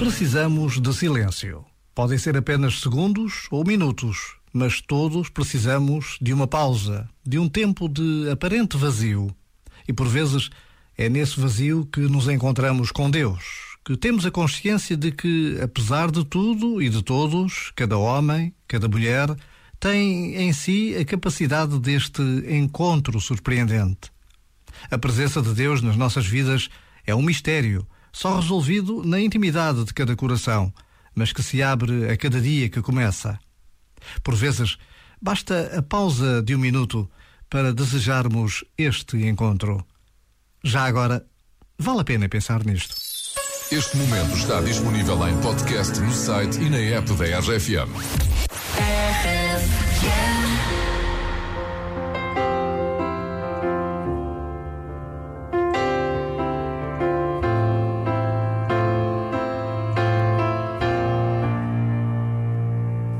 Precisamos de silêncio. Podem ser apenas segundos ou minutos, mas todos precisamos de uma pausa, de um tempo de aparente vazio. E por vezes é nesse vazio que nos encontramos com Deus, que temos a consciência de que, apesar de tudo e de todos, cada homem, cada mulher, tem em si a capacidade deste encontro surpreendente. A presença de Deus nas nossas vidas é um mistério só resolvido na intimidade de cada coração, mas que se abre a cada dia que começa. Por vezes, basta a pausa de um minuto para desejarmos este encontro. Já agora, vale a pena pensar nisto. Este momento está disponível em podcast no site e na app da RFM.